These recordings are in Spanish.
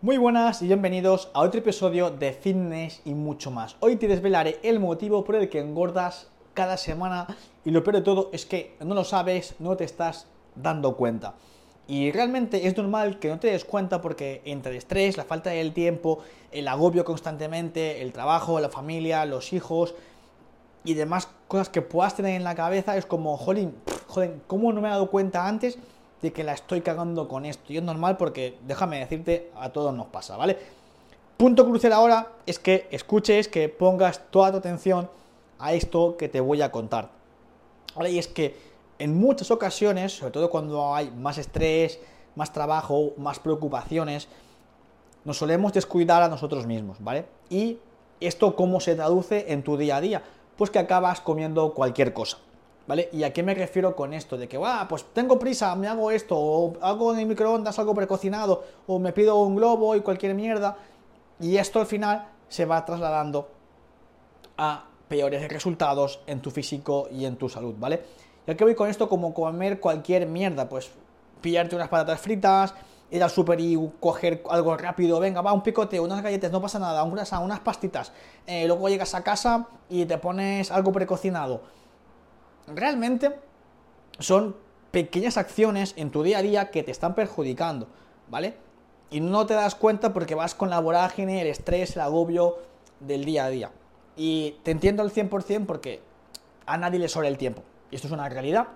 Muy buenas y bienvenidos a otro episodio de Fitness y mucho más. Hoy te desvelaré el motivo por el que engordas cada semana y lo peor de todo es que no lo sabes, no te estás dando cuenta. Y realmente es normal que no te des cuenta porque entre el estrés, la falta del tiempo, el agobio constantemente, el trabajo, la familia, los hijos y demás cosas que puedas tener en la cabeza es como, jolín, joder, ¿cómo no me he dado cuenta antes de que la estoy cagando con esto? Y es normal porque, déjame decirte, a todos nos pasa, ¿vale? Punto crucial ahora es que escuches, que pongas toda tu atención a esto que te voy a contar. ¿Vale? Y es que en muchas ocasiones, sobre todo cuando hay más estrés, más trabajo, más preocupaciones, nos solemos descuidar a nosotros mismos, ¿vale? Y esto cómo se traduce en tu día a día? Pues que acabas comiendo cualquier cosa. ¿Vale? ¿Y a qué me refiero con esto? De que, va, pues tengo prisa, me hago esto, o hago en el microondas algo precocinado, o me pido un globo y cualquier mierda. Y esto al final se va trasladando a peores resultados en tu físico y en tu salud, ¿vale? Ya que voy con esto como comer cualquier mierda, pues pillarte unas patatas fritas, ir al super y coger algo rápido, venga, va, un picote, unas galletas, no pasa nada, unas, unas pastitas, eh, luego llegas a casa y te pones algo precocinado. Realmente son pequeñas acciones en tu día a día que te están perjudicando, ¿vale? Y no te das cuenta porque vas con la vorágine, el estrés, el agobio del día a día. Y te entiendo al 100% porque a nadie le sobra el tiempo. Y esto es una realidad.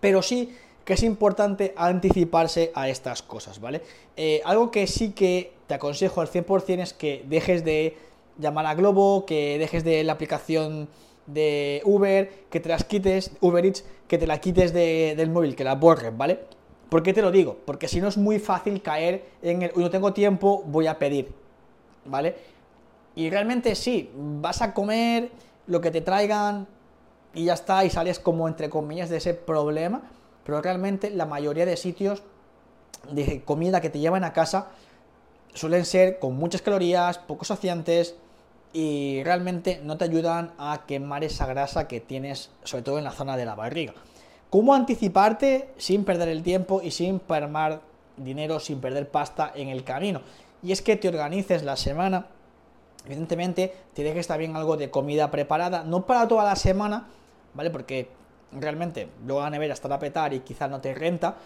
Pero sí que es importante anticiparse a estas cosas, ¿vale? Eh, algo que sí que te aconsejo al 100% es que dejes de llamar a Globo, que dejes de la aplicación de Uber, que te las quites, Uber Eats, que te la quites del móvil, que la borres, ¿vale? ¿Por qué te lo digo? Porque si no es muy fácil caer en el, no tengo tiempo, voy a pedir, ¿vale? Y realmente sí, vas a comer lo que te traigan y ya está, y sales como entre comillas de ese problema, pero realmente la mayoría de sitios de comida que te llevan a casa suelen ser con muchas calorías, pocos saciantes y realmente no te ayudan a quemar esa grasa que tienes, sobre todo en la zona de la barriga. ¿Cómo anticiparte sin perder el tiempo y sin permar dinero, sin perder pasta en el camino? Y es que te organices la semana, evidentemente te dejes también algo de comida preparada, no para toda la semana, ¿vale? Porque realmente luego la nevera estará a petar y quizás no te renta,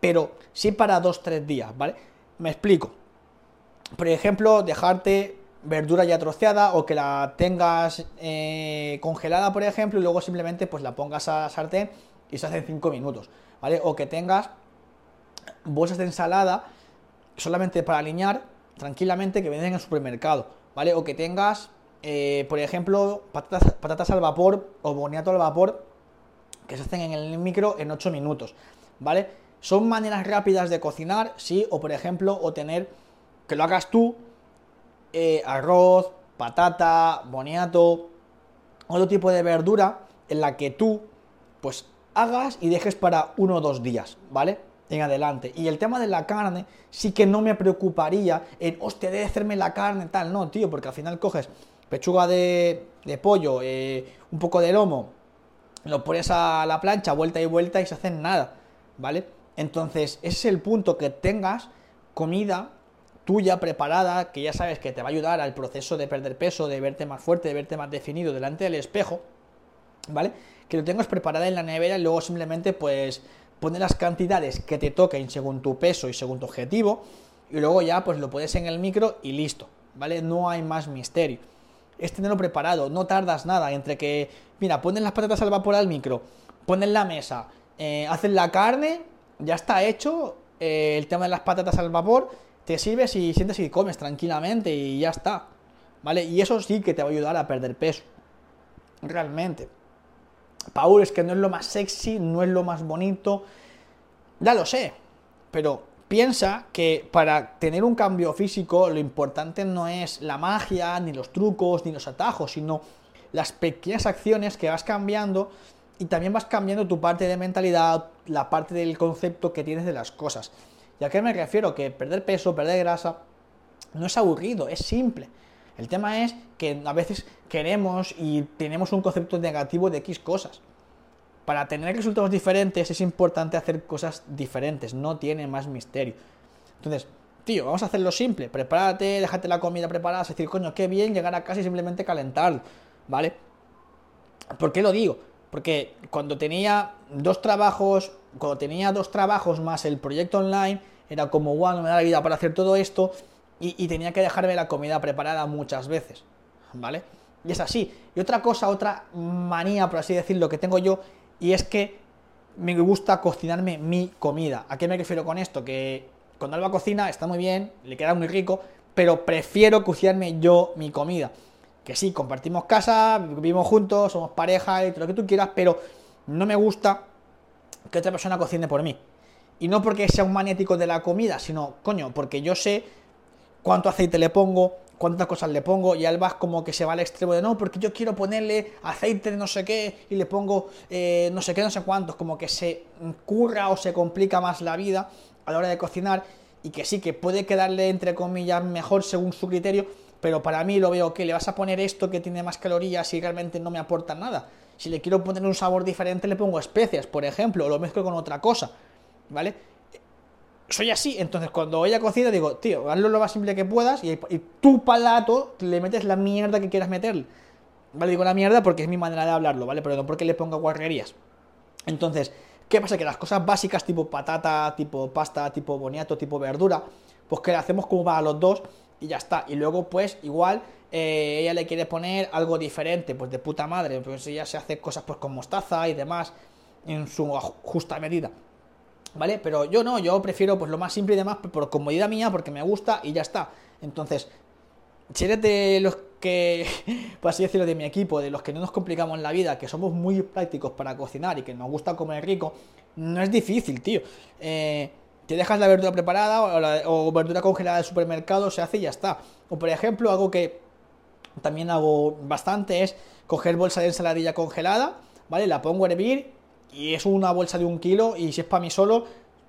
pero sí para dos, tres días, ¿vale? Me explico. Por ejemplo, dejarte verdura ya troceada o que la tengas eh, congelada, por ejemplo, y luego simplemente pues la pongas a sartén y se hace en 5 minutos, ¿vale? O que tengas bolsas de ensalada solamente para alinear tranquilamente que venden en el supermercado, ¿vale? O que tengas, eh, por ejemplo, patatas, patatas al vapor o boniato al vapor que se hacen en el micro en 8 minutos, ¿vale? Son maneras rápidas de cocinar, sí, o por ejemplo, o tener que lo hagas tú, eh, arroz, patata, boniato, otro tipo de verdura en la que tú, pues, hagas y dejes para uno o dos días, ¿vale? En adelante. Y el tema de la carne, sí que no me preocuparía en, hostia, de hacerme la carne, tal, no, tío, porque al final coges pechuga de, pollo, eh, un poco de lomo, lo pones a la plancha, vuelta y vuelta y se hacen nada, ¿vale? Entonces, ese es el punto que tengas comida tuya preparada, que ya sabes que te va a ayudar al proceso de perder peso, de verte más fuerte, de verte más definido delante del espejo, ¿vale? Que lo tengas preparada en la nevera y luego simplemente pues poner las cantidades que te toquen según tu peso y según tu objetivo y luego ya pues lo pones en el micro y listo, ¿vale? No hay más misterio es tenerlo preparado, no tardas nada entre que, mira, pones las patatas al vapor al micro, pones la mesa, eh, haces la carne, ya está hecho eh, el tema de las patatas al vapor, te sirves y sientes y comes tranquilamente y ya está, ¿vale? Y eso sí que te va a ayudar a perder peso, realmente. Paul, es que no es lo más sexy, no es lo más bonito, ya lo sé, pero piensa que para tener un cambio físico lo importante no es la magia, ni los trucos, ni los atajos, sino las pequeñas acciones que vas cambiando y también vas cambiando tu parte de mentalidad, la parte del concepto que tienes de las cosas. ¿Y a qué me refiero? Que perder peso, perder grasa, no es aburrido, es simple. El tema es que a veces queremos y tenemos un concepto negativo de X cosas para tener resultados diferentes es importante hacer cosas diferentes, no tiene más misterio. Entonces, tío, vamos a hacerlo simple, prepárate, déjate la comida preparada, es decir, coño, qué bien llegar a casa y simplemente calentar, ¿vale? ¿Por qué lo digo? Porque cuando tenía dos trabajos, cuando tenía dos trabajos más el proyecto online, era como, wow, no me da la vida para hacer todo esto, y, tenía que dejarme la comida preparada muchas veces, ¿vale? Y es así. Y otra cosa, otra manía, por así decirlo, que tengo yo, y es que me gusta cocinarme mi comida. ¿A qué me refiero con esto? Que cuando Alba cocina está muy bien, le queda muy rico, pero prefiero cocinarme yo mi comida. Que sí, compartimos casa, vivimos juntos, somos pareja y todo lo que tú quieras, pero no me gusta que otra persona cocine por mí. Y no porque sea un maniático de la comida, sino, coño, porque yo sé cuánto aceite le pongo, cuántas cosas le pongo y Alba como que se va al extremo de no, porque yo quiero ponerle aceite de no sé qué y le pongo eh, no sé qué, no sé cuántos, como que se curra o se complica más la vida a la hora de cocinar y que sí, que puede quedarle entre comillas mejor según su criterio, pero para mí lo veo que le vas a poner esto que tiene más calorías y realmente no me aporta nada. Si le quiero poner un sabor diferente le pongo especias, por ejemplo, o lo mezclo con otra cosa, ¿vale? soy así, entonces cuando ella cocina digo, tío, hazlo lo más simple que puedas y, tu palato le metes la mierda que quieras meterle. ¿Vale? Digo la mierda porque es mi manera de hablarlo, ¿vale? Pero no porque le ponga guarrerías. Entonces, ¿qué pasa? Que las cosas básicas tipo patata, tipo pasta, tipo boniato, tipo verdura, pues que le hacemos como para los dos y ya está. Y luego, pues, igual, eh, ella le quiere poner algo diferente, pues de puta madre. Pues ella se hace cosas pues con mostaza y demás en su justa medida. ¿vale? Pero yo no, yo prefiero pues lo más simple y demás por comodidad mía, porque me gusta y ya está. Entonces, si eres de los que, por así decirlo, de mi equipo, de los que no nos complicamos la vida, que somos muy prácticos para cocinar y que nos gusta comer rico, no es difícil, tío. Eh, te dejas la verdura preparada o, verdura congelada del supermercado, se hace y ya está. O por ejemplo, algo que también hago bastante es coger bolsa de ensaladilla congelada, ¿vale? La pongo a hervir y es una bolsa de un kilo y si es para mí solo,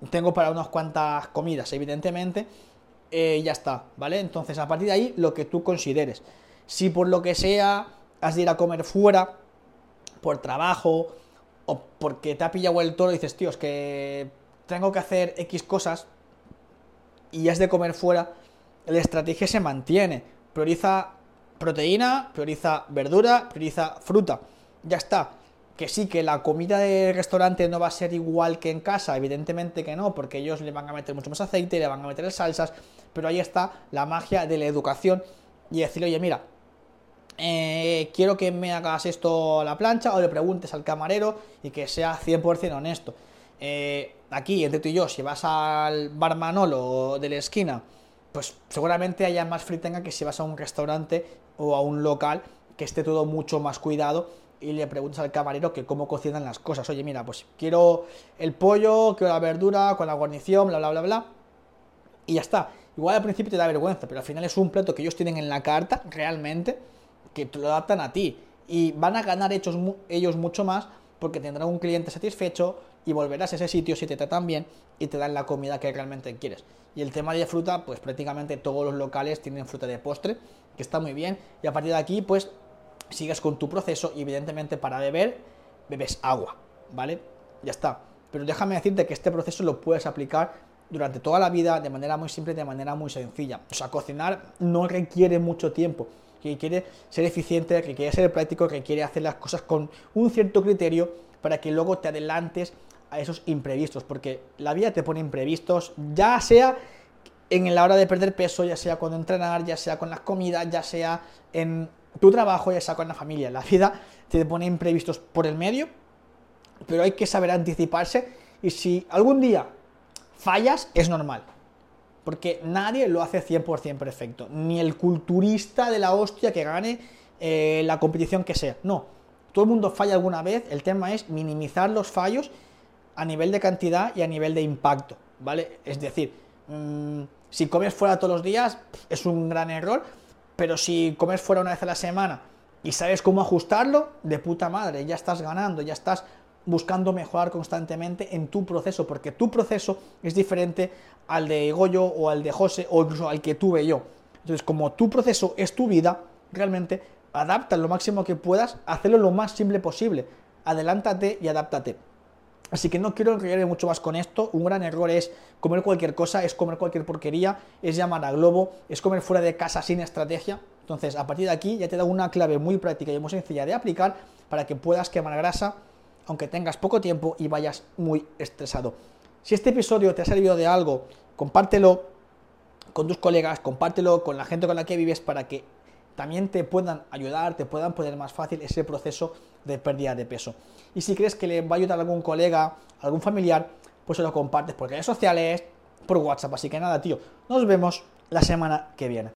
tengo para unas cuantas comidas, evidentemente, eh, ya está, ¿vale? Entonces, a partir de ahí, lo que tú consideres. Si por lo que sea has de ir a comer fuera, por trabajo, o porque te ha pillado el toro y dices, tío, es que tengo que hacer X cosas y has de comer fuera, la estrategia se mantiene. Prioriza proteína, prioriza verdura, prioriza fruta. Ya está que sí, que la comida de restaurante no va a ser igual que en casa, evidentemente que no, porque ellos le van a meter mucho más aceite, le van a meter salsas, pero ahí está la magia de la educación y decirle, oye, mira, eh, quiero que me hagas esto a la plancha o le preguntes al camarero y que sea 100% honesto. Eh, aquí, entre tú y yo, si vas al bar Manolo de la esquina, pues seguramente haya más fritanga que si vas a un restaurante o a un local que esté todo mucho más cuidado y le preguntas al camarero que cómo cocinan las cosas. Oye, mira, pues quiero el pollo, quiero la verdura con la guarnición, bla, bla, bla, bla. Y ya está. Igual al principio te da vergüenza, pero al final es un plato que ellos tienen en la carta, realmente, que te lo adaptan a ti. Y van a ganar ellos, ellos mucho más porque tendrán un cliente satisfecho y volverás a ese sitio si te tratan bien y te dan la comida que realmente quieres. Y el tema de fruta, pues prácticamente todos los locales tienen fruta de postre, que está muy bien. Y a partir de aquí, pues sigues con tu proceso y evidentemente para beber bebes agua, ¿vale? Ya está. Pero déjame decirte que este proceso lo puedes aplicar durante toda la vida de manera muy simple, de manera muy sencilla. O sea, cocinar no requiere mucho tiempo, que quiere ser eficiente, que quiere ser práctico, que quiere hacer las cosas con un cierto criterio para que luego te adelantes a esos imprevistos, porque la vida te pone imprevistos, ya sea en la hora de perder peso, ya sea cuando entrenar, ya sea con las comidas, ya sea en tu trabajo, ya sea con la familia. La vida te pone imprevistos por el medio, pero hay que saber anticiparse y si algún día fallas, es normal. Porque nadie lo hace 100% perfecto. Ni el culturista de la hostia que gane eh, la competición que sea. No. Todo el mundo falla alguna vez. El tema es minimizar los fallos a nivel de cantidad y a nivel de impacto. ¿Vale? Es decir, mm, si comes fuera todos los días, es un gran error pero si comes fuera una vez a la semana y sabes cómo ajustarlo, de puta madre, ya estás ganando, ya estás buscando mejorar constantemente en tu proceso, porque tu proceso es diferente al de Goyo o al de José o incluso al que tuve yo. Entonces, como tu proceso es tu vida, realmente adapta lo máximo que puedas, hacerlo lo más simple posible. Adelántate y adáptate. Así que no quiero enrollarme mucho más con esto. Un gran error es comer cualquier cosa, es comer cualquier porquería, es llamar a globo, es comer fuera de casa sin estrategia. Entonces, a partir de aquí ya te da una clave muy práctica y muy sencilla de aplicar para que puedas quemar grasa, aunque tengas poco tiempo y vayas muy estresado. Si este episodio te ha servido de algo, compártelo con tus colegas, compártelo con la gente con la que vives para que también te puedan ayudar, te puedan poner más fácil ese proceso de pérdida de peso. Y si crees que le va a ayudar a algún colega, algún familiar, pues se lo compartes por redes sociales, por WhatsApp. Así que nada, tío, nos vemos la semana que viene.